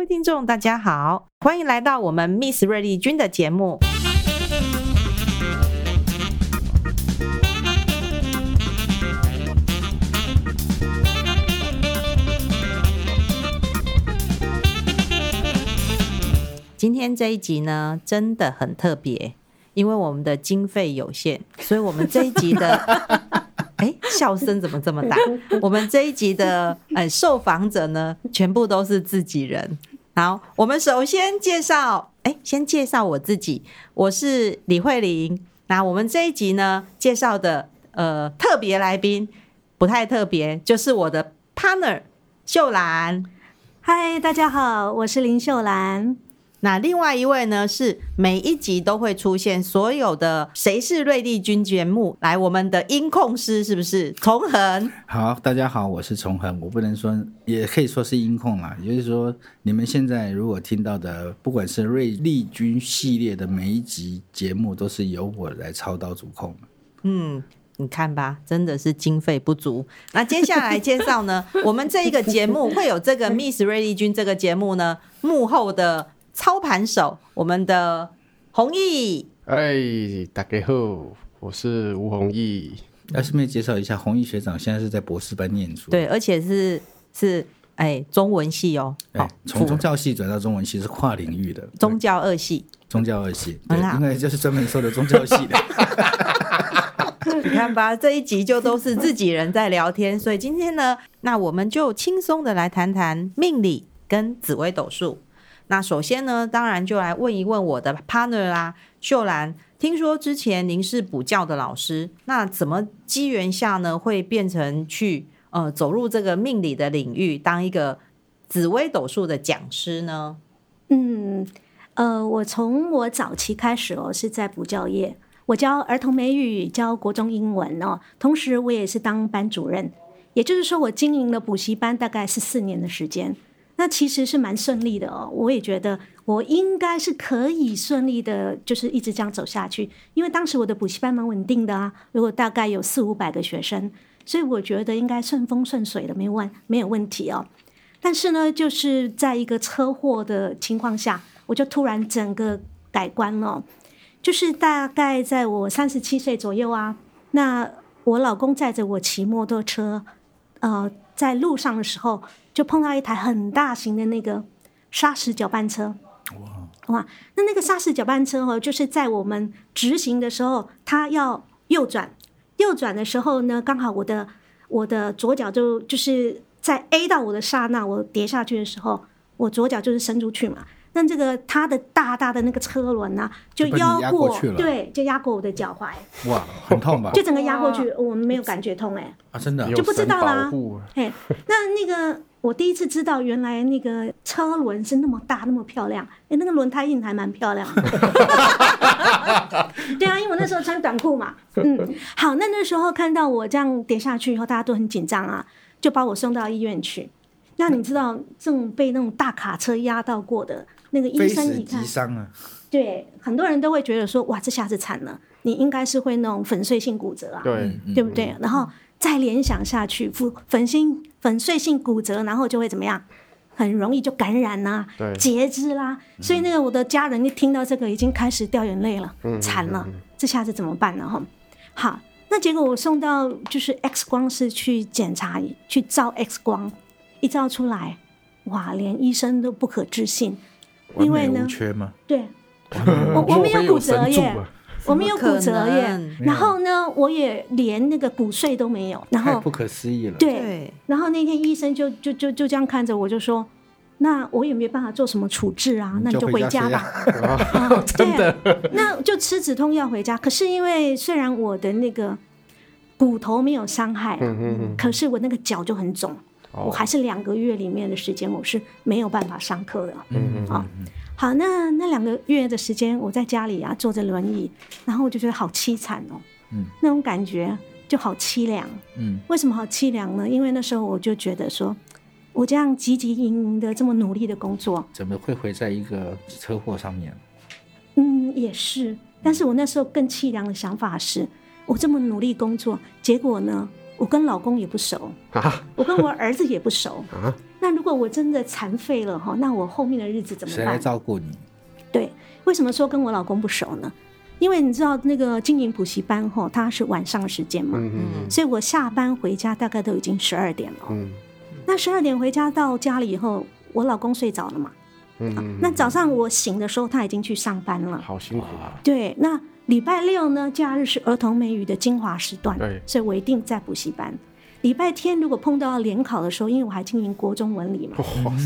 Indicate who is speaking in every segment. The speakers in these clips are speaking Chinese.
Speaker 1: 位听众，大家好，欢迎来到我们 Miss 瑞丽君的节目。今天这一集呢，真的很特别，因为我们的经费有限，所以我们这一集的，哎，笑声怎么这么大？我们这一集的，哎，受访者呢，全部都是自己人。好，我们首先介绍，哎，先介绍我自己，我是李慧玲。那我们这一集呢，介绍的，呃，特别来宾不太特别，就是我的 partner 秀兰。
Speaker 2: 嗨，大家好，我是林秀兰。
Speaker 1: 那另外一位呢，是每一集都会出现所有的《谁是瑞丽君》节目，来我们的音控师是不是？崇恒。
Speaker 3: 好，大家好，我是崇恒。我不能说，也可以说是音控啦。也就是说，你们现在如果听到的，不管是瑞丽君系列的每一集节目，都是由我来操刀主控。
Speaker 1: 嗯，你看吧，真的是经费不足。那接下来介绍呢，我们这一个节目会有这个 Miss 瑞丽君这个节目呢，幕后的。操盘手，我们的弘毅。
Speaker 4: 哎，大家好，我是吴弘毅。
Speaker 3: 要顺便介绍一下，弘毅学长现在是在博士班念书。
Speaker 1: 对，而且是是哎中文系哦。
Speaker 3: 哎，从宗教系转到中文系是跨领域的。
Speaker 1: 宗教二系。
Speaker 3: 宗教二系，对，因为就是专门说的宗教系的。
Speaker 1: 你看吧，这一集就都是自己人在聊天，所以今天呢，那我们就轻松的来谈谈命理跟紫微斗数。那首先呢，当然就来问一问我的 partner 啦，秀兰。听说之前您是补教的老师，那怎么机缘下呢，会变成去呃走入这个命理的领域，当一个紫微斗数的讲师呢？
Speaker 2: 嗯，呃，我从我早期开始哦，是在补教业，我教儿童美语，教国中英文哦，同时我也是当班主任，也就是说，我经营了补习班大概是四年的时间。那其实是蛮顺利的哦，我也觉得我应该是可以顺利的，就是一直这样走下去。因为当时我的补习班蛮稳定的啊，如果大概有四五百个学生，所以我觉得应该顺风顺水的，没问没有问题哦。但是呢，就是在一个车祸的情况下，我就突然整个改观了。就是大概在我三十七岁左右啊，那我老公载着我骑摩托车，呃，在路上的时候。就碰到一台很大型的那个砂石搅拌车，哇哇！那那个砂石搅拌车哦，就是在我们直行的时候，它要右转，右转的时候呢，刚好我的我的左脚就就是在 A 到我的刹那，我跌下去的时候，我左脚就是伸出去嘛。那这个它的大大的那个车轮啊，就压过，过对，就压过我的脚踝。
Speaker 3: 哇，很痛吧？
Speaker 2: 就整个压过去，我们没有感觉痛哎、欸。
Speaker 3: 啊，真的
Speaker 2: 就不知道啦。嘿，那那个。我第一次知道，原来那个车轮是那么大，那么漂亮。哎，那个轮胎印还蛮漂亮的。对啊，因为我那时候穿短裤嘛。嗯，好，那那时候看到我这样跌下去以后，大家都很紧张啊，就把我送到医院去。那你知道，这种被那种大卡车压到过的那个医生一看，
Speaker 3: 伤啊。
Speaker 2: 对，很多人都会觉得说，哇，这下子惨了，你应该是会那种粉碎性骨折啊，
Speaker 4: 对，
Speaker 2: 对不对？然后。再联想下去，粉粉心粉碎性骨折，然后就会怎么样？很容易就感染啦、啊，截肢啦。所以那个我的家人一听到这个，已经开始掉眼泪了，惨了，这下子怎么办呢？哈，好，那结果我送到就是 X 光室去检查，去照 X 光，一照出来，哇，连医生都不可置信，因为呢，对，我我没 有骨折耶。我没有骨折耶，然后呢，我也连那个骨碎都没有，然后
Speaker 3: 太不可思议了。
Speaker 2: 对，然后那天医生就就就就这样看着我，就说：“那我也没办法做什么处置啊，那你就回家吧。啊 ”真的，那就吃止痛药回家。可是因为虽然我的那个骨头没有伤害，可是我那个脚就很肿，我还是两个月里面的时间我是没有办法上课的。嗯嗯啊。好，那那两个月的时间，我在家里啊，坐着轮椅，然后我就觉得好凄惨哦，嗯，那种感觉就好凄凉，嗯，为什么好凄凉呢？因为那时候我就觉得说，我这样汲汲营营的这么努力的工作，
Speaker 3: 怎么会毁在一个车祸上面？
Speaker 2: 嗯，也是，但是我那时候更凄凉的想法是，我这么努力工作，结果呢，我跟老公也不熟啊，我跟我儿子也不熟啊。那那如果我真的残废了哈，那我后面的日子怎么办？
Speaker 3: 谁来照顾你？
Speaker 2: 对，为什么说跟我老公不熟呢？因为你知道那个经营补习班哈，它是晚上的时间嘛，嗯嗯，所以我下班回家大概都已经十二点了。嗯，那十二点回家到家里以后，我老公睡着了嘛。嗯，嗯，那早上我醒的时候，他已经去上班了。
Speaker 4: 好辛苦啊。
Speaker 2: 对，那礼拜六呢，假日是儿童美语的精华时段，对，所以我一定在补习班。礼拜天如果碰到联考的时候，因为我还经营国中文理嘛，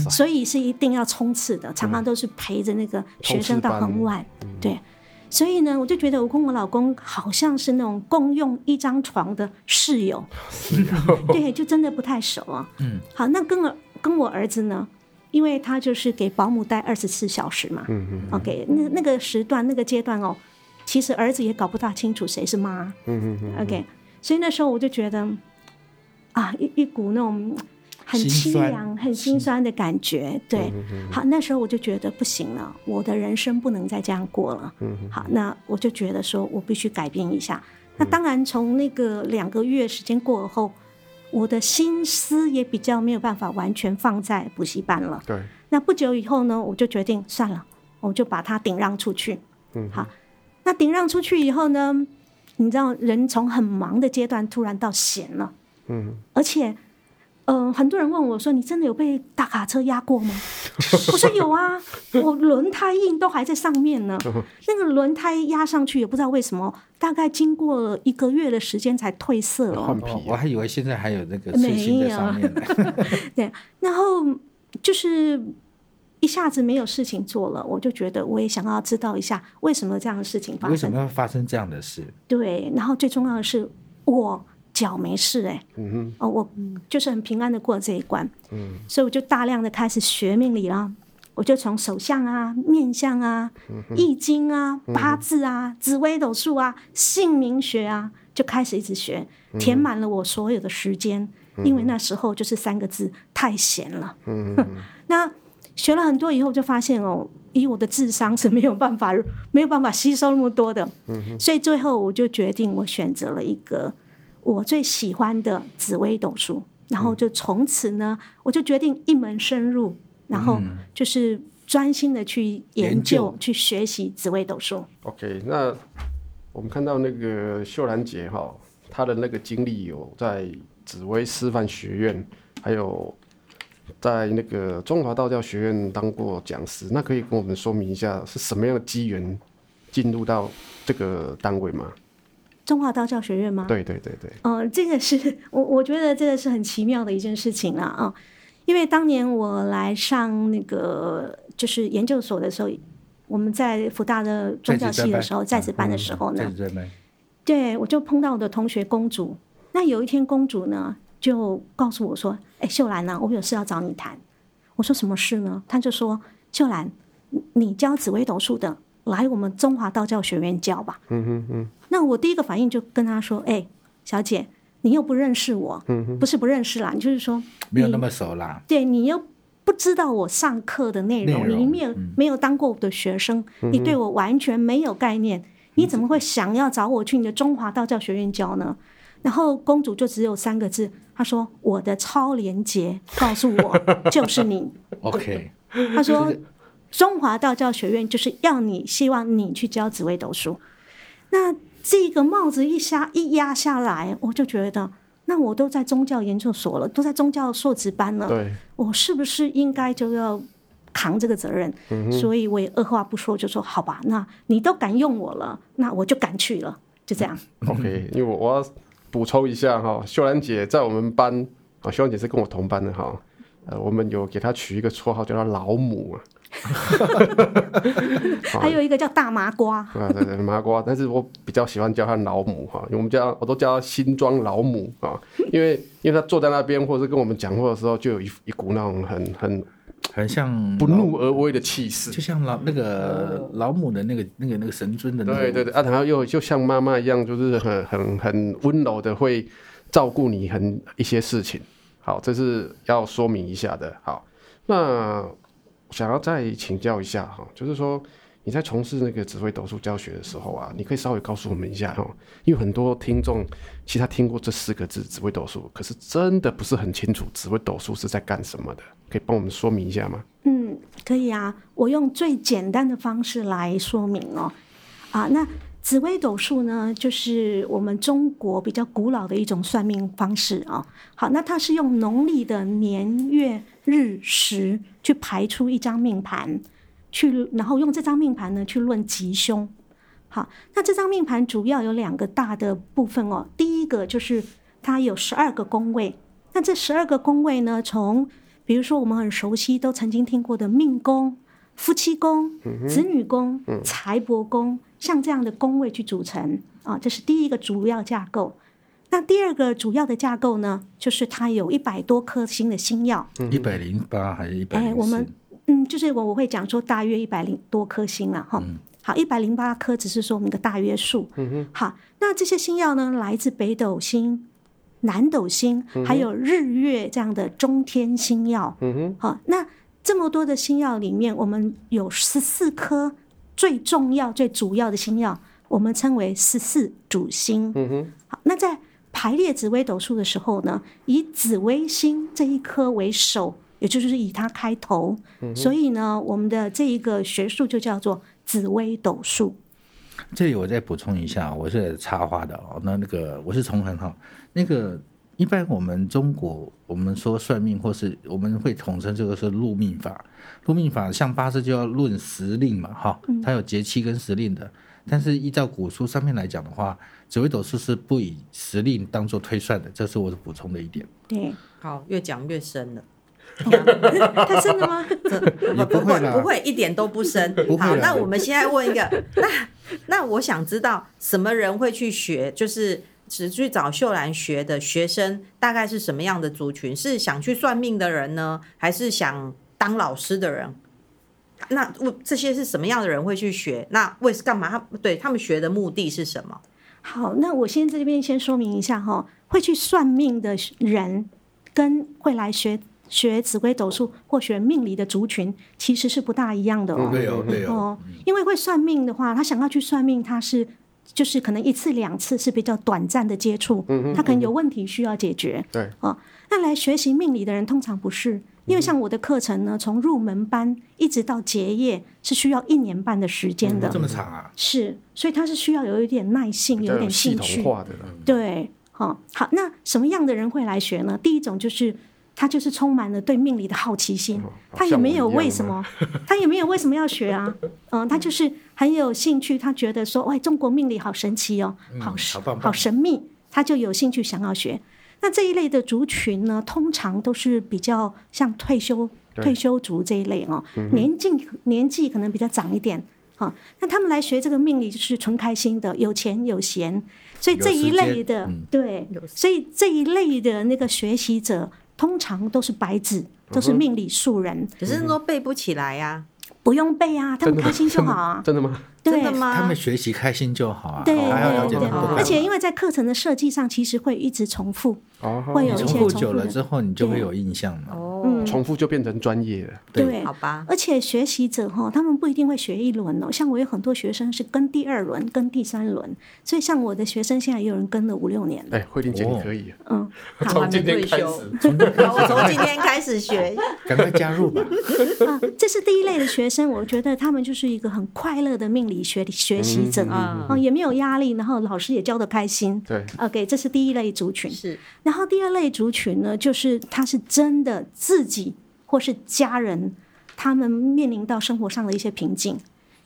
Speaker 2: 所以是一定要冲刺的，常常都是陪着那个学生到很晚。对，所以呢，我就觉得我跟我老公好像是那种共用一张床的室友，对，就真的不太熟啊。嗯，好，那跟我跟我儿子呢，因为他就是给保姆带二十四小时嘛，嗯嗯，OK，那那个时段那个阶段哦，其实儿子也搞不大清楚谁是妈，嗯嗯 OK，所以那时候我就觉得。啊，一一股那种很凄凉、很心酸的感觉。对，好，那时候我就觉得不行了，我的人生不能再这样过了。嗯好，那我就觉得说我必须改变一下。那当然，从那个两个月时间过后，我的心思也比较没有办法完全放在补习班了。对。那不久以后呢，我就决定算了，我就把它顶让出去。嗯。好，那顶让出去以后呢，你知道，人从很忙的阶段突然到闲了。嗯，而且，嗯、呃，很多人问我说：“你真的有被大卡车压过吗？” 我说：“有啊，我轮胎印都还在上面呢。那个轮胎压上去也不知道为什么，大概经过了一个月的时间才褪色哦。换皮、啊，
Speaker 3: 我还以为现在还有那个刺青在上面。
Speaker 2: 对，然后就是一下子没有事情做了，我就觉得我也想要知道一下为什么这样的事情发生，
Speaker 3: 为什么要发生这样的事？
Speaker 2: 对，然后最重要的是我。脚没事哎、欸，嗯哼，哦，我就是很平安的过了这一关，嗯，所以我就大量的开始学命理了，我就从手相啊、面相啊、易经啊、八字啊、紫微斗数啊、姓名学啊，就开始一直学，填满了我所有的时间，因为那时候就是三个字，太闲了，嗯，那学了很多以后，就发现哦，以我的智商是没有办法没有办法吸收那么多的，嗯，所以最后我就决定，我选择了一个。我最喜欢的紫微斗数，然后就从此呢，我就决定一门深入，然后就是专心的去研究、去学习紫微斗数。
Speaker 4: OK，那我们看到那个秀兰姐哈，她的那个经历有在紫微师范学院，还有在那个中华道教学院当过讲师。那可以跟我们说明一下是什么样的机缘进入到这个单位吗？
Speaker 2: 中华道教学院吗？
Speaker 4: 对对对对。
Speaker 2: 哦、呃，这个是我我觉得这个是很奇妙的一件事情啦啊、呃，因为当年我来上那个就是研究所的时候，我们在福大的宗教系的时候，在职班的时候呢，对，我就碰到我的同学公主。那有一天公主呢就告诉我说：“哎，秀兰呢、啊，我有事要找你谈。”我说：“什么事呢？”她就说：“秀兰，你教紫微斗数的。”来我们中华道教学院教吧。嗯嗯嗯。那我第一个反应就跟他说：“哎，小姐，你又不认识我，嗯，不是不认识啦，你就是说
Speaker 3: 没有那么熟啦。
Speaker 2: 对，你又不知道我上课的内容，你没有没有当过我的学生，你对我完全没有概念，你怎么会想要找我去你的中华道教学院教呢？”然后公主就只有三个字，她说：“我的超连结告诉我 就是你。”
Speaker 3: OK。
Speaker 2: 她说。中华道教学院就是要你，希望你去教紫微斗数。那这个帽子一下一压下来，我就觉得，那我都在宗教研究所了，都在宗教硕士班了，对，我是不是应该就要扛这个责任？嗯、所以我也二话不说就说好吧，那你都敢用我了，那我就敢去了，就这样。
Speaker 4: OK，因为我我要补充一下哈，秀兰姐在我们班啊，秀兰姐是跟我同班的哈，呃，我们有给她取一个绰号叫她老母啊。
Speaker 2: 还有一个叫大麻瓜。
Speaker 4: 啊，对对，麻瓜，但是我比较喜欢叫他老母哈，因为我们叫我都叫他新庄老母啊，因为因为他坐在那边或者是跟我们讲话的时候，就有一一股那种很很
Speaker 3: 很像
Speaker 4: 不怒而威的气势，
Speaker 3: 就像老那个老母的那个那个那个神尊的那个，
Speaker 4: 对对对啊，然后又就像妈妈一样，就是很很很温柔的会照顾你很一些事情，好，这是要说明一下的，好，那。想要再请教一下哈，就是说，你在从事那个紫微斗数教学的时候啊，你可以稍微告诉我们一下哈，因为很多听众其实他听过这四个字紫微斗数，可是真的不是很清楚紫微斗数是在干什么的，可以帮我们说明一下吗？
Speaker 2: 嗯，可以啊，我用最简单的方式来说明哦。啊，那紫微斗数呢，就是我们中国比较古老的一种算命方式啊。好，那它是用农历的年月日时去排出一张命盘。去，然后用这张命盘呢去论吉凶。好，那这张命盘主要有两个大的部分哦。第一个就是它有十二个宫位，那这十二个宫位呢，从比如说我们很熟悉、都曾经听过的命宫、夫妻宫、子女宫、财帛宫，像这样的宫位去组成啊，这是第一个主要架构。那第二个主要的架构呢，就是它有一百多颗星的星耀，
Speaker 3: 一百零八还是一百？
Speaker 2: 哎，我们。嗯，就是我我会讲说大约一百零多颗星了哈。好，一百零八颗只是说我们的大约数。嗯哼。好，那这些星耀呢，来自北斗星、南斗星，还有日月这样的中天星耀。嗯哼。好，那这么多的星耀里面，我们有十四颗最重要、最主要的星耀，我们称为十四主星。嗯哼。好，那在排列紫微斗数的时候呢，以紫微星这一颗为首。也就是以它开头，嗯、所以呢，我们的这一个学术就叫做紫微斗数。
Speaker 3: 这里我再补充一下，我是插花的哦。那那个我是从很好，那个一般我们中国我们说算命，或是我们会统称这个是入命法。入命法像八字就要论时令嘛，哈，它有节气跟时令的。但是依照古书上面来讲的话，紫微斗数是不以时令当做推算的，这是我的补充的一点。
Speaker 2: 对，
Speaker 1: 好，越讲越深了。
Speaker 2: 太深了吗？
Speaker 1: 不不会不会，一点都不深。好，那我们现在问一个，那那我想知道什么人会去学，就是只去找秀兰学的学生，大概是什么样的族群？是想去算命的人呢，还是想当老师的人？那我这些是什么样的人会去学？那为是干嘛？他对他们学的目的是什么？
Speaker 2: 好，那我先在这边先说明一下哈，会去算命的人跟会来学。学紫微斗数或学命理的族群其实是不大一样的哦。
Speaker 3: 对哦，对哦。
Speaker 2: 因为会算命的话，他想要去算命，他是就是可能一次两次是比较短暂的接触，他可能有问题需要解决。
Speaker 4: 对。
Speaker 2: 哦，那来学习命理的人通常不是，因为像我的课程呢，从入门班一直到结业是需要一年半的时间的。
Speaker 3: 这么长啊？
Speaker 2: 是，所以他是需要有一点耐性，有一点兴趣。对，好，好，那什么样的人会来学呢？第一种就是。他就是充满了对命理的好奇心，他也没有为什么，他也没有为什么要学啊，嗯，他就是很有兴趣，他觉得说，喂，中国命理好神奇哦，好神，好神秘，他就有兴趣想要学。那这一类的族群呢，通常都是比较像退休退休族这一类哦，年纪年纪可能比较长一点，哈，那他们来学这个命理就是纯开心的，有钱有闲，所以这一类的，对，所以这一类的那个学习者。通常都是白纸，都是命理素人，
Speaker 1: 可是都背不起来呀、啊，
Speaker 2: 不用背啊，他们开心就好啊，
Speaker 4: 真的
Speaker 2: 吗？
Speaker 1: 真的吗？
Speaker 3: 他们学习开心就好啊，
Speaker 2: 对，还要了解对，而且因为在课程的设计上，其实会一直重复，
Speaker 3: 哦、
Speaker 2: 会有一些
Speaker 3: 重复久了之后，你就会有印象嘛。
Speaker 2: 嗯，
Speaker 4: 重复就变成专业了。
Speaker 2: 对，
Speaker 1: 对好吧。
Speaker 2: 而且学习者哈，他们不一定会学一轮哦。像我有很多学生是跟第二轮、跟第三轮，所以像我的学生现在也有人跟了五六年了。
Speaker 4: 哎，慧玲姐你可以。
Speaker 2: 嗯，
Speaker 4: 从今天开始，
Speaker 1: 我 从今天开始学，
Speaker 3: 赶快加入吧。
Speaker 2: 啊，这是第一类的学生，我觉得他们就是一个很快乐的命理学学习者啊，也没有压力，然后老师也教的开心。
Speaker 4: 对
Speaker 2: ，OK，这是第一类族群。
Speaker 1: 是，
Speaker 2: 然后第二类族群呢，就是他是真的自己或是家人，他们面临到生活上的一些瓶颈，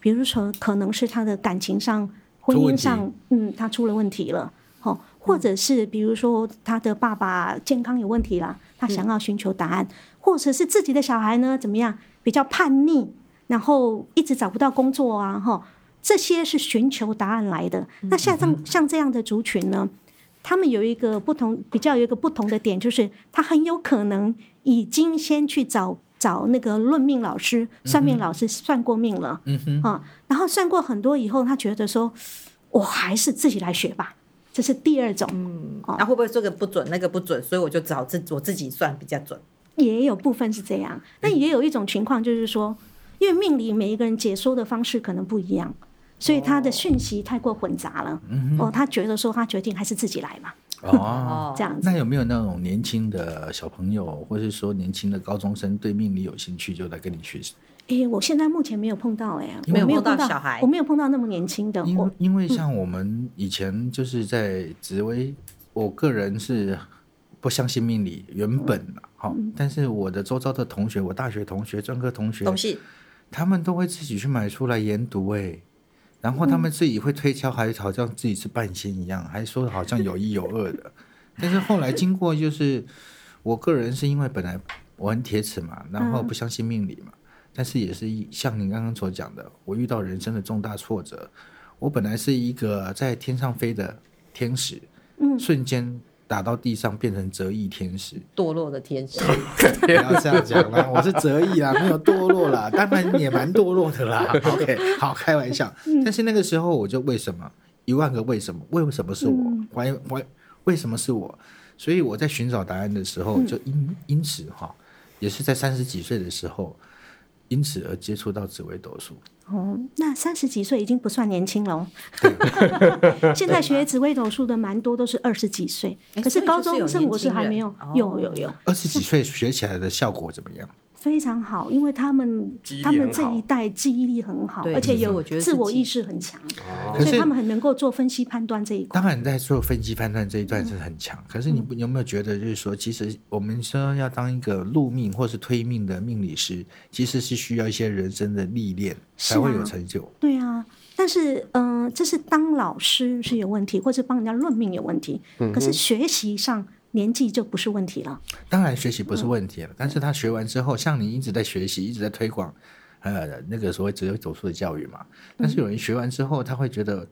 Speaker 2: 比如说可能是他的感情上、婚姻上，嗯，他出了问题了，哦，或者是比如说他的爸爸健康有问题了，他想要寻求答案，嗯、或者是自己的小孩呢怎么样比较叛逆，然后一直找不到工作啊，哈，这些是寻求答案来的。那像这像这样的族群呢，他们有一个不同，比较有一个不同的点，就是他很有可能。已经先去找找那个论命老师、算命老师算过命了，嗯哼，啊，然后算过很多以后，他觉得说，我还是自己来学吧，这是第二种，嗯，
Speaker 1: 那会不会这个不准，那个不准，所以我就找自我自己算比较准？
Speaker 2: 也有部分是这样，但也有一种情况就是说，因为命理每一个人解说的方式可能不一样，所以他的讯息太过混杂了。哦，哦，他觉得说他决定还是自己来嘛。
Speaker 3: 哦，
Speaker 2: 这样子。
Speaker 3: 那有没有那种年轻的小朋友，或是说年轻的高中生对命理有兴趣，就来跟你学习？
Speaker 2: 哎，我现在目前没有碰到，哎，
Speaker 1: 没有碰到
Speaker 2: 小孩，我没有碰到那么年轻的。
Speaker 3: 因因为像我们以前就是在紫微，我个人是不相信命理，原本好，但是我的周遭的同学，我大学同学、专科同学，他们都会自己去买出来研读，哎。然后他们自己会推敲，还好像自己是半仙一样，还说好像有一有二的。但是后来经过，就是我个人是因为本来我很铁齿嘛，然后不相信命理嘛，但是也是像您刚刚所讲的，我遇到人生的重大挫折，我本来是一个在天上飞的天使，瞬间。打到地上变成折翼天使，
Speaker 1: 堕落的天使，
Speaker 3: 不要这样讲啦，我是折翼啦，没有堕落啦，当然也蛮堕落的啦。OK，好，开玩笑。但是那个时候我就为什么一万个为什么？为什么是我？为为为什么是我？所以我在寻找答案的时候，就因因此哈，也是在三十几岁的时候，因此而接触到紫微斗数。
Speaker 2: 哦，那三十几岁已经不算年轻了。现在学紫微斗数的蛮多都是二十几岁，可是高中生我是还没有。有有有。
Speaker 3: 二十几岁学起来的效果怎么样？
Speaker 2: 非常好，因为他们他们这一代记忆力很好，而且有自我意识很强，所以他们很能够做分析判断这一块。
Speaker 3: 当然，在做分析判断这一段是很强。可是你有没有觉得，就是说，其实我们说要当一个入命或是推命的命理师，其实是需要一些人生的历练才会有成就。
Speaker 2: 对啊，但是嗯、呃，这是当老师是有问题，或是帮人家论命有问题。可是学习上。年纪就不是问题了。
Speaker 3: 当然，学习不是问题了。嗯、但是他学完之后，像你一直在学习，一直在推广，呃，那个所谓只有走出的教育嘛。但是有人学完之后，他会觉得，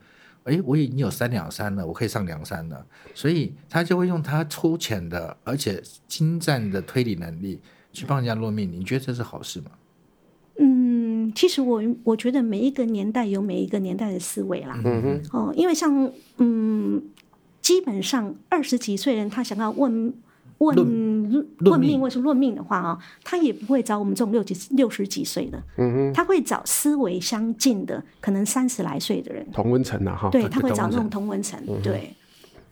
Speaker 3: 哎，我已经有三两三了，我可以上梁山了。所以他就会用他粗浅的而且精湛的推理能力去帮人家落命。你觉得这是好事吗？
Speaker 2: 嗯，其实我我觉得每一个年代有每一个年代的思维啦。嗯哼。哦，因为像嗯。基本上二十几岁人，他想要问问问命或是论命的话啊，他也不会找我们这种六几六十几岁的，嗯哼，他会找思维相近的，可能三十来岁的人，
Speaker 4: 同温层啊哈，
Speaker 2: 对，他会找那种同温层，对。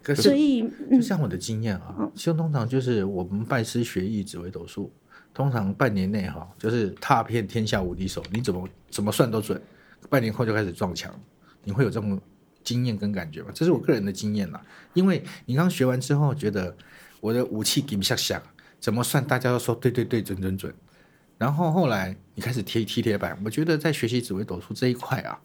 Speaker 3: 可是，所以就像我的经验啊，其实通常就是我们拜师学艺紫微斗数，通常半年内哈，就是踏遍天下无敌手，你怎么怎么算都准，半年后就开始撞墙，你会有这种。经验跟感觉吧，这是我个人的经验啦。因为你刚学完之后，觉得我的武器给不下响，怎么算大家都说对对对，准准准。然后后来你开始踢踢铁板，我觉得在学习紫微斗数这一块啊，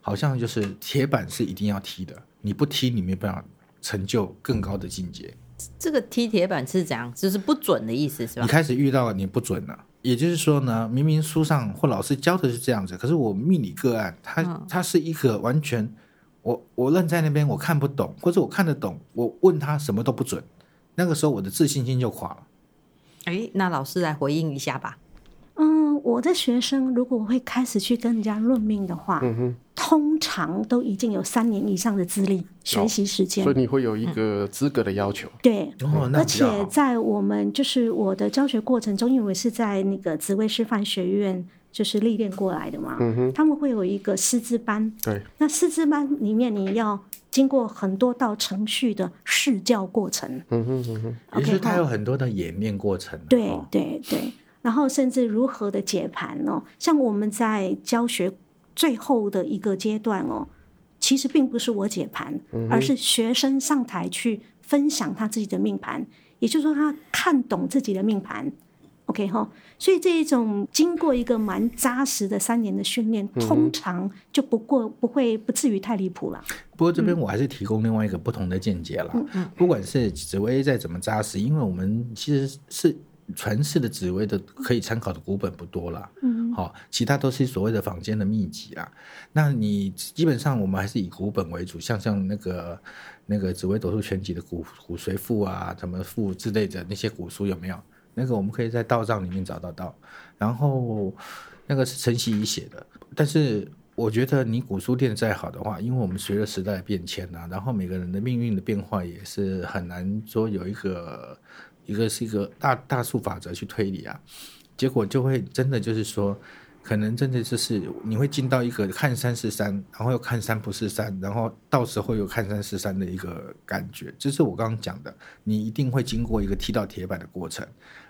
Speaker 3: 好像就是铁板是一定要踢的，你不踢你没办法成就更高的境界。
Speaker 1: 这个踢铁板是怎样？就是不准的意思是吧？
Speaker 3: 你开始遇到你不准了，也就是说呢，明明书上或老师教的是这样子，可是我命理个案，它它是一个完全。我我愣在那边，我看不懂，或者我看得懂，我问他什么都不准，那个时候我的自信心就垮了。
Speaker 1: 哎，那老师来回应一下吧。
Speaker 2: 嗯，我的学生如果会开始去跟人家论命的话，嗯，通常都已经有三年以上的资历、学习时间，
Speaker 4: 所以你会有一个资格的要求。
Speaker 2: 嗯、对，哦、而且在我们就是我的教学过程中，因为我是在那个紫薇师范学院。就是历练过来的嘛，嗯哼，他们会有一个师资班，
Speaker 4: 对，
Speaker 2: 那师资班里面你要经过很多道程序的试教过程，
Speaker 3: 嗯哼嗯哼，也就是他有很多的演练过程，
Speaker 2: 对对对，然后甚至如何的解盘哦，像我们在教学最后的一个阶段哦，其实并不是我解盘，嗯，而是学生上台去分享他自己的命盘，也就是说他看懂自己的命盘。OK 哈，所以这一种经过一个蛮扎实的三年的训练，嗯、通常就不过不会不至于太离谱了。
Speaker 3: 不过这边我还是提供另外一个不同的见解了。嗯嗯，不管是紫薇再怎么扎实，因为我们其实是传世的紫薇的可以参考的古本不多了。嗯，好，其他都是所谓的坊间的秘籍啊。那你基本上我们还是以古本为主，像像那个那个紫薇斗数全集的骨骨髓赋啊，什么赋之类的那些古书有没有？那个我们可以在道账里面找得到，然后那个是陈希怡写的。但是我觉得你古书店再好的话，因为我们随着时代变迁啊，然后每个人的命运的变化也是很难说有一个一个是一个大大数法则去推理啊，结果就会真的就是说可能真的就是你会进到一个看山是山，然后又看山不是山，然后到时候又看山是山的一个感觉。这是我刚刚讲的，你一定会经过一个踢到铁板的过程。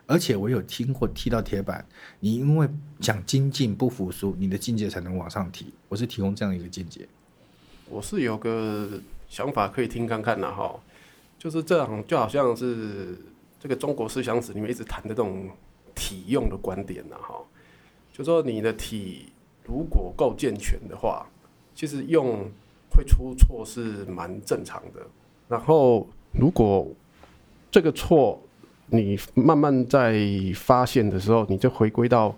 Speaker 3: 而且我有听过踢到铁板，你因为想精进不服输，你的境界才能往上提。我是提供这样一个见解。
Speaker 4: 我是有个想法可以听看看的哈，就是这样，就好像是这个中国思想史里面一直谈的这种体用的观点呐哈。就说你的体如果够健全的话，其实用会出错是蛮正常的。然后如果这个错你慢慢在发现的时候，你就回归到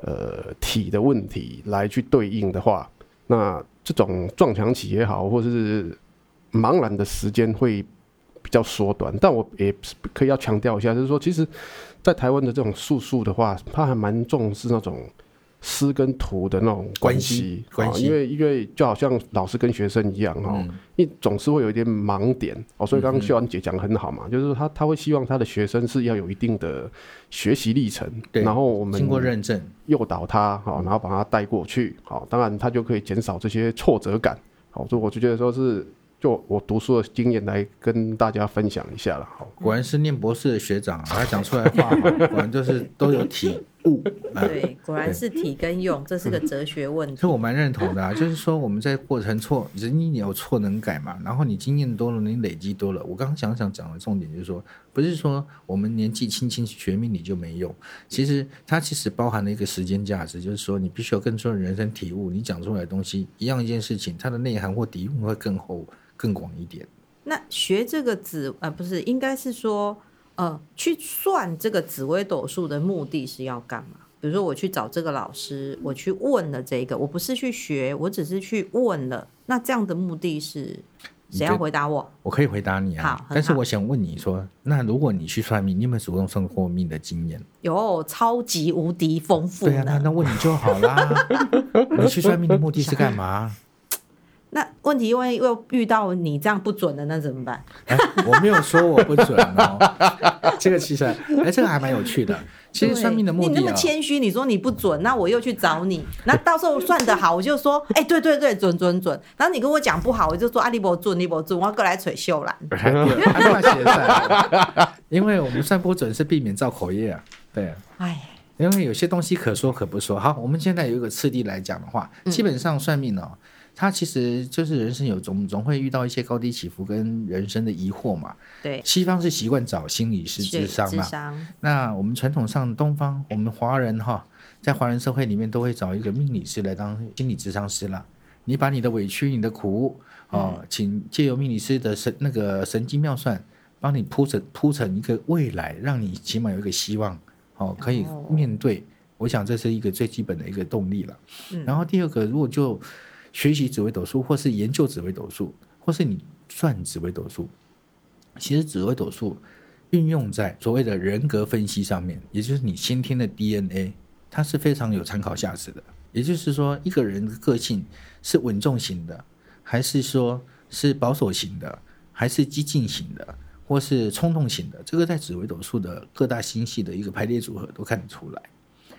Speaker 4: 呃体的问题来去对应的话，那这种撞墙期也好，或者是茫然的时间会比较缩短。但我也可以要强调一下，就是说其实。在台湾的这种术数的话，他还蛮重视那种师跟徒的那种关系，关系，因为因为就好像老师跟学生一样哈，你、嗯、总是会有一点盲点哦，所以刚刚秀安姐讲得很好嘛，就是说他他会希望他的学生是要有一定的学习历程，然后我们
Speaker 3: 经过认证。
Speaker 4: 诱导他好，然后把他带过去好，当然他就可以减少这些挫折感好，所以我就觉得说是。就我读书的经验来跟大家分享一下了，好，
Speaker 3: 果然是念博士的学长啊，他讲出来的话，果然就是都有体悟。
Speaker 1: 对，果然是体跟用，这是个哲学问题。
Speaker 3: 所以我蛮认同的啊，就是说我们在过程错，人你有错能改嘛，然后你经验多了，你累积多了。我刚刚想想讲的重点就是说，不是说我们年纪轻轻学命理就没用，其实它其实包含了一个时间价值，就是说你必须要更多的人生体悟，你讲出来的东西一样一件事情，它的内涵或底蕴会更厚。更广一点。
Speaker 1: 那学这个紫呃，不是，应该是说呃，去算这个紫微斗数的目的是要干嘛？比如说我去找这个老师，我去问了这个，我不是去学，我只是去问了。那这样的目的是谁要回答我？
Speaker 3: 我可以回答你啊。
Speaker 1: 好，
Speaker 3: 但是我想问你说，那如果你去算命，你有没有主动算过命的经验？
Speaker 1: 有，超级无敌丰富。
Speaker 3: 对啊，那那问你就好啦。你去算命的目的是干嘛？
Speaker 1: 那问题，因为又遇到你这样不准的，那怎么办？
Speaker 3: 哎，我没有说我不准哦。这个其实，哎，这个还蛮有趣的。其实算命的目的，
Speaker 1: 你那么谦虚，你说你不准，那我又去找你，那到时候算得好，我就说，哎，对对对，准准准。然后你跟我讲不好，我就说啊，你不准，你不准，我要过来捶秀兰。
Speaker 3: 因为我们算不准是避免造口业啊。对啊。哎，因为有些东西可说可不说。好，我们现在有一个次第来讲的话，基本上算命哦。他其实就是人生有总总会遇到一些高低起伏跟人生的疑惑嘛。
Speaker 1: 对，
Speaker 3: 西方是习惯找心理师智商嘛。那我们传统上东方，我们华人哈，在华人社会里面都会找一个命理师来当心理咨商师啦。你把你的委屈、你的苦哦，请借由命理师的神那个神机妙算，帮你铺成铺成一个未来，让你起码有一个希望哦，可以面对。我想这是一个最基本的一个动力了。然后第二个，如果就学习紫微斗数，或是研究紫微斗数，或是你算紫微斗数，其实紫微斗数运用在所谓的人格分析上面，也就是你先天的 DNA，它是非常有参考价值的。也就是说，一个人的个性是稳重型的，还是说是保守型的，还是激进型的，或是冲动型的，这个在紫微斗数的各大星系的一个排列组合都看得出来。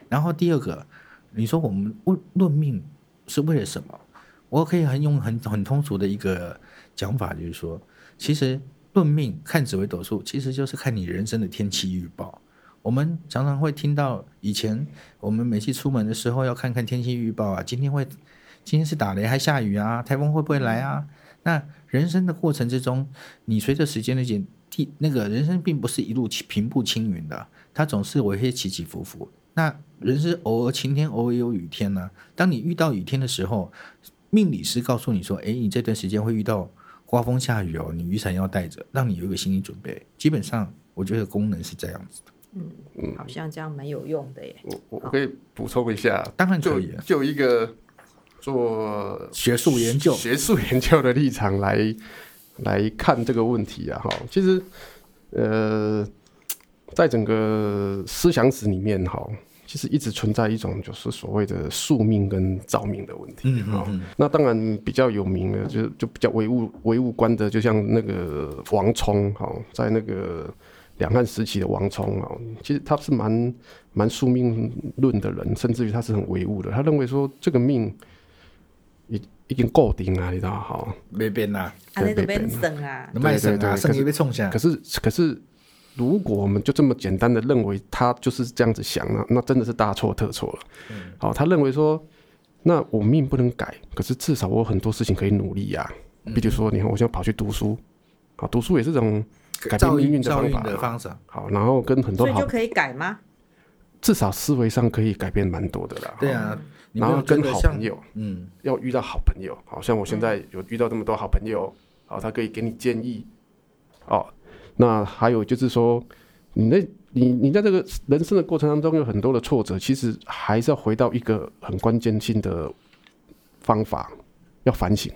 Speaker 3: 然后第二个，你说我们论论命是为了什么？我可以很用很很通俗的一个讲法，就是说，其实论命看紫微斗数，其实就是看你人生的天气预报。我们常常会听到，以前我们每次出门的时候要看看天气预报啊，今天会今天是打雷还下雨啊，台风会不会来啊？那人生的过程之中，你随着时间的减地，那个人生并不是一路平步青云的，它总是有一些起起伏伏。那人生偶尔晴天，偶尔有雨天呢、当你遇到雨天的时候，命理师告诉你说：“哎，你这段时间会遇到刮风下雨哦，你雨伞要带着，让你有一个心理准备。”基本上，我觉得功能是这样子的。
Speaker 1: 嗯嗯，好像这样蛮有用的耶。
Speaker 4: 我我可以补充一下，
Speaker 3: 当然可以。
Speaker 4: 就一个做
Speaker 3: 学术研究、
Speaker 4: 学术研究的立场来来看这个问题啊，哈，其实呃，在整个思想史里面，哈。其实一直存在一种就是所谓的宿命跟造命的问题。嗯嗯，嗯。那当然比较有名的，就就比较唯物唯物观的，就像那个王充哈，在那个两汉时期的王充啊，其实他是蛮蛮宿命论的人，甚至于他是很唯物的。他认为说这个命已已经固定了，你知道哈？
Speaker 3: 没变呐，
Speaker 1: 啊，那都变生啊，
Speaker 3: 卖生啊，生意被冲下。
Speaker 4: 可是可是，如果我们就这么简单的认为他就是这样子想呢，那真的是大错特错了。好，他认为说，那我命不能改，可是至少我有很多事情可以努力呀。比如说，你看，我现在跑去读书，好，读书也是这种。改变命运的方法，的方式好，然后跟很多好，
Speaker 1: 所以就可以改吗？
Speaker 4: 至少思维上可以改变蛮多的啦。
Speaker 3: 对啊，
Speaker 4: 然后跟好朋友，嗯，要遇到好朋友，好像我现在有遇到这么多好朋友，好，他可以给你建议。哦，那还有就是说，你那，你你在这个人生的过程当中有很多的挫折，其实还是要回到一个很关键性的方法，要反省。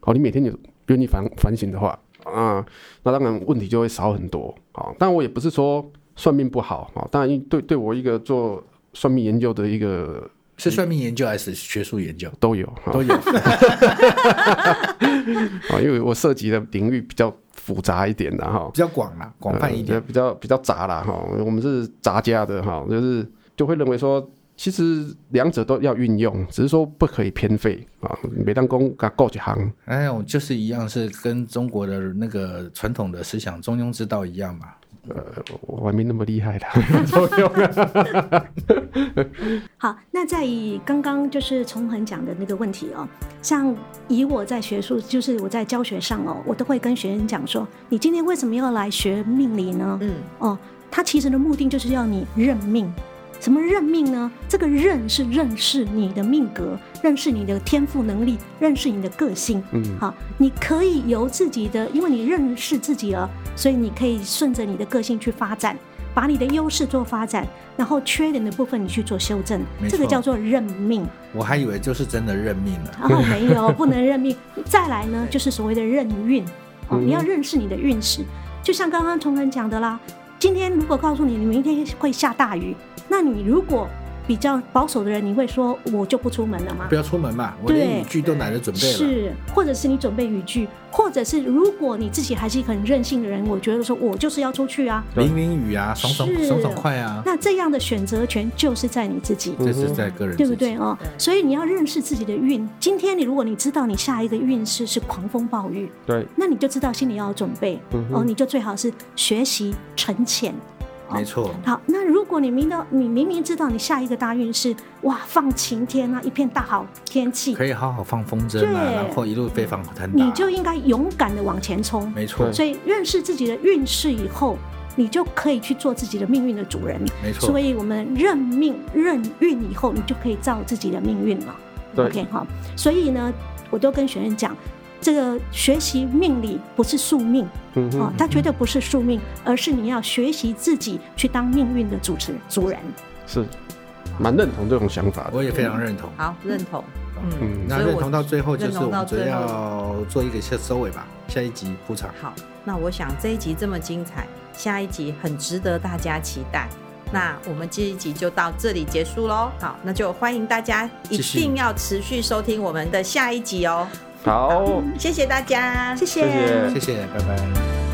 Speaker 4: 好，你每天有愿意反反省的话。啊，那当然问题就会少很多啊。但我也不是说算命不好啊。当然，对对我一个做算命研究的一个，
Speaker 3: 是算命研究还是学术研究
Speaker 4: 都有都有。啊，因为我涉及的领域比较复杂一点的哈，
Speaker 3: 比较广啦，广泛一点，
Speaker 4: 比较比较杂啦哈。我们是杂家的哈，就是就会认为说。其实两者都要运用，只是说不可以偏废啊。每当公搞过几行，
Speaker 3: 哎呦，就是一样，是跟中国的那个传统的思想中庸之道一样嘛。
Speaker 4: 呃，我还没那么厉害的。
Speaker 2: 好，那在以刚刚就是崇恒讲的那个问题哦，像以我在学术，就是我在教学上哦，我都会跟学生讲说，你今天为什么要来学命理呢？嗯，哦，他其实的目的就是要你认命。什么认命呢？这个认是认识你的命格，认识你的天赋能力，认识你的个性。嗯，好，你可以由自己的，因为你认识自己了，所以你可以顺着你的个性去发展，把你的优势做发展，然后缺点的部分你去做修正。这个叫做认命。
Speaker 3: 我还以为就是真的认命了。
Speaker 2: 哦，没有，不能认命。再来呢，就是所谓的认运。哦，你要认识你的运势，就像刚刚同仁讲的啦。今天如果告诉你，你明天会下大雨。那你如果比较保守的人，你会说我就不出门了吗？
Speaker 3: 不要出门嘛，我连雨具都懒得准备了。
Speaker 2: 是，或者是你准备雨具，或者是如果你自己还是一个很任性的人，我觉得说我就是要出去啊，
Speaker 3: 淋淋雨啊，爽爽爽爽快啊。
Speaker 2: 那这样的选择权就是在你自己，
Speaker 3: 这是在个人，
Speaker 2: 对不对哦？所以你要认识自己的运。今天你如果你知道你下一个运势是狂风暴雨，
Speaker 4: 对，
Speaker 2: 那你就知道心里要有准备哦，你就最好是学习沉潜。
Speaker 3: 没错。
Speaker 2: 好，那如果你明到，你明明知道你下一个大运是哇，放晴天啊，一片大好天气，
Speaker 3: 可以好好放风筝啊，然后一路飞黄腾达，
Speaker 2: 你就应该勇敢的往前冲。
Speaker 3: 没错。
Speaker 2: 所以认识自己的运势以后，你就可以去做自己的命运的主人。
Speaker 3: 没错。
Speaker 2: 所以我们认命认运以后，你就可以造自己的命运了。
Speaker 4: 对。
Speaker 2: OK，好。所以呢，我都跟学员讲。这个学习命理不是宿命，嗯哼，哦，它绝对不是宿命，而是你要学习自己去当命运的主持主人。
Speaker 4: 是，蛮认同这种想法的。
Speaker 3: 我也非常认同。
Speaker 1: 好，认同。
Speaker 3: 嗯，那认同到最后就是我们只要做一个下收尾吧。下一集铺场。
Speaker 1: 好，那我想这一集这么精彩，下一集很值得大家期待。那我们这一集就到这里结束喽。好，那就欢迎大家一定要持续收听我们的下一集哦。
Speaker 4: 好，
Speaker 1: 谢谢大家，
Speaker 2: 谢谢，
Speaker 4: 谢谢，
Speaker 3: 谢谢，拜拜。